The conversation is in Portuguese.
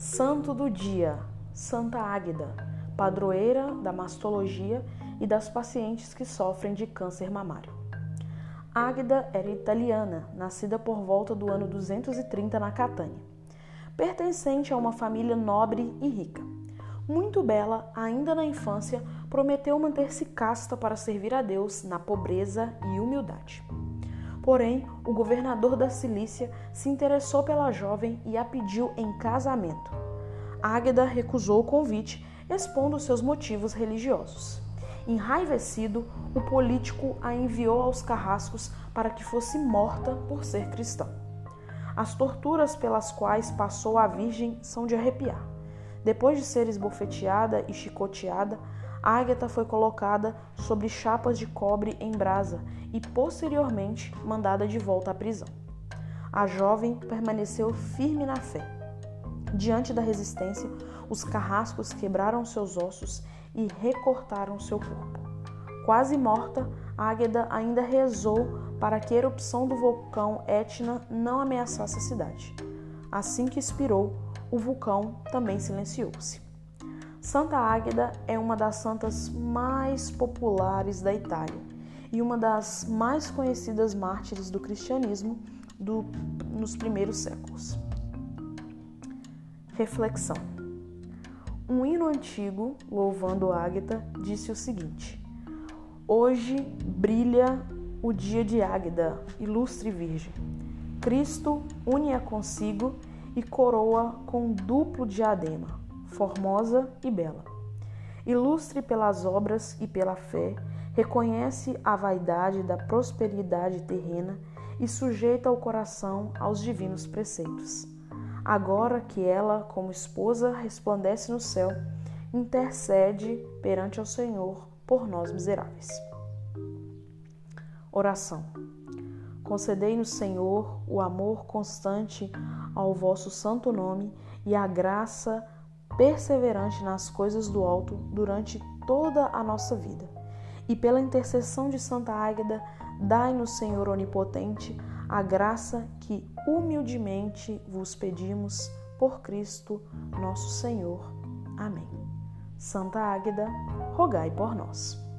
Santo do dia, Santa Águida, padroeira da mastologia e das pacientes que sofrem de câncer mamário. Águida era italiana, nascida por volta do ano 230 na Catânia. Pertencente a uma família nobre e rica. Muito bela, ainda na infância, prometeu manter-se casta para servir a Deus na pobreza e humildade. Porém, o governador da Cilícia se interessou pela jovem e a pediu em casamento. Águeda recusou o convite, expondo seus motivos religiosos. Enraivecido, o político a enviou aos carrascos para que fosse morta por ser cristã. As torturas pelas quais passou a Virgem são de arrepiar. Depois de ser esbofeteada e chicoteada, Ágata foi colocada sobre chapas de cobre em brasa e posteriormente mandada de volta à prisão. A jovem permaneceu firme na fé. Diante da resistência, os carrascos quebraram seus ossos e recortaram seu corpo. Quase morta, Águeda ainda rezou para que a erupção do vulcão Etna não ameaçasse a cidade. Assim que expirou, o vulcão também silenciou-se. Santa Águeda é uma das santas mais populares da Itália e uma das mais conhecidas mártires do cristianismo do, nos primeiros séculos. Reflexão: Um hino antigo, louvando Águeda, disse o seguinte: Hoje brilha o dia de Águeda, ilustre Virgem. Cristo une-a consigo e coroa com duplo diadema formosa e bela. Ilustre pelas obras e pela fé, reconhece a vaidade da prosperidade terrena e sujeita o coração aos divinos preceitos. Agora que ela, como esposa, resplandece no céu, intercede perante ao Senhor por nós miseráveis. Oração. Concedei-nos, Senhor, o amor constante ao vosso santo nome e a graça perseverante nas coisas do alto durante toda a nossa vida. E pela intercessão de Santa Águeda, dai-nos, Senhor onipotente, a graça que humildemente vos pedimos por Cristo, nosso Senhor. Amém. Santa Águeda, rogai por nós.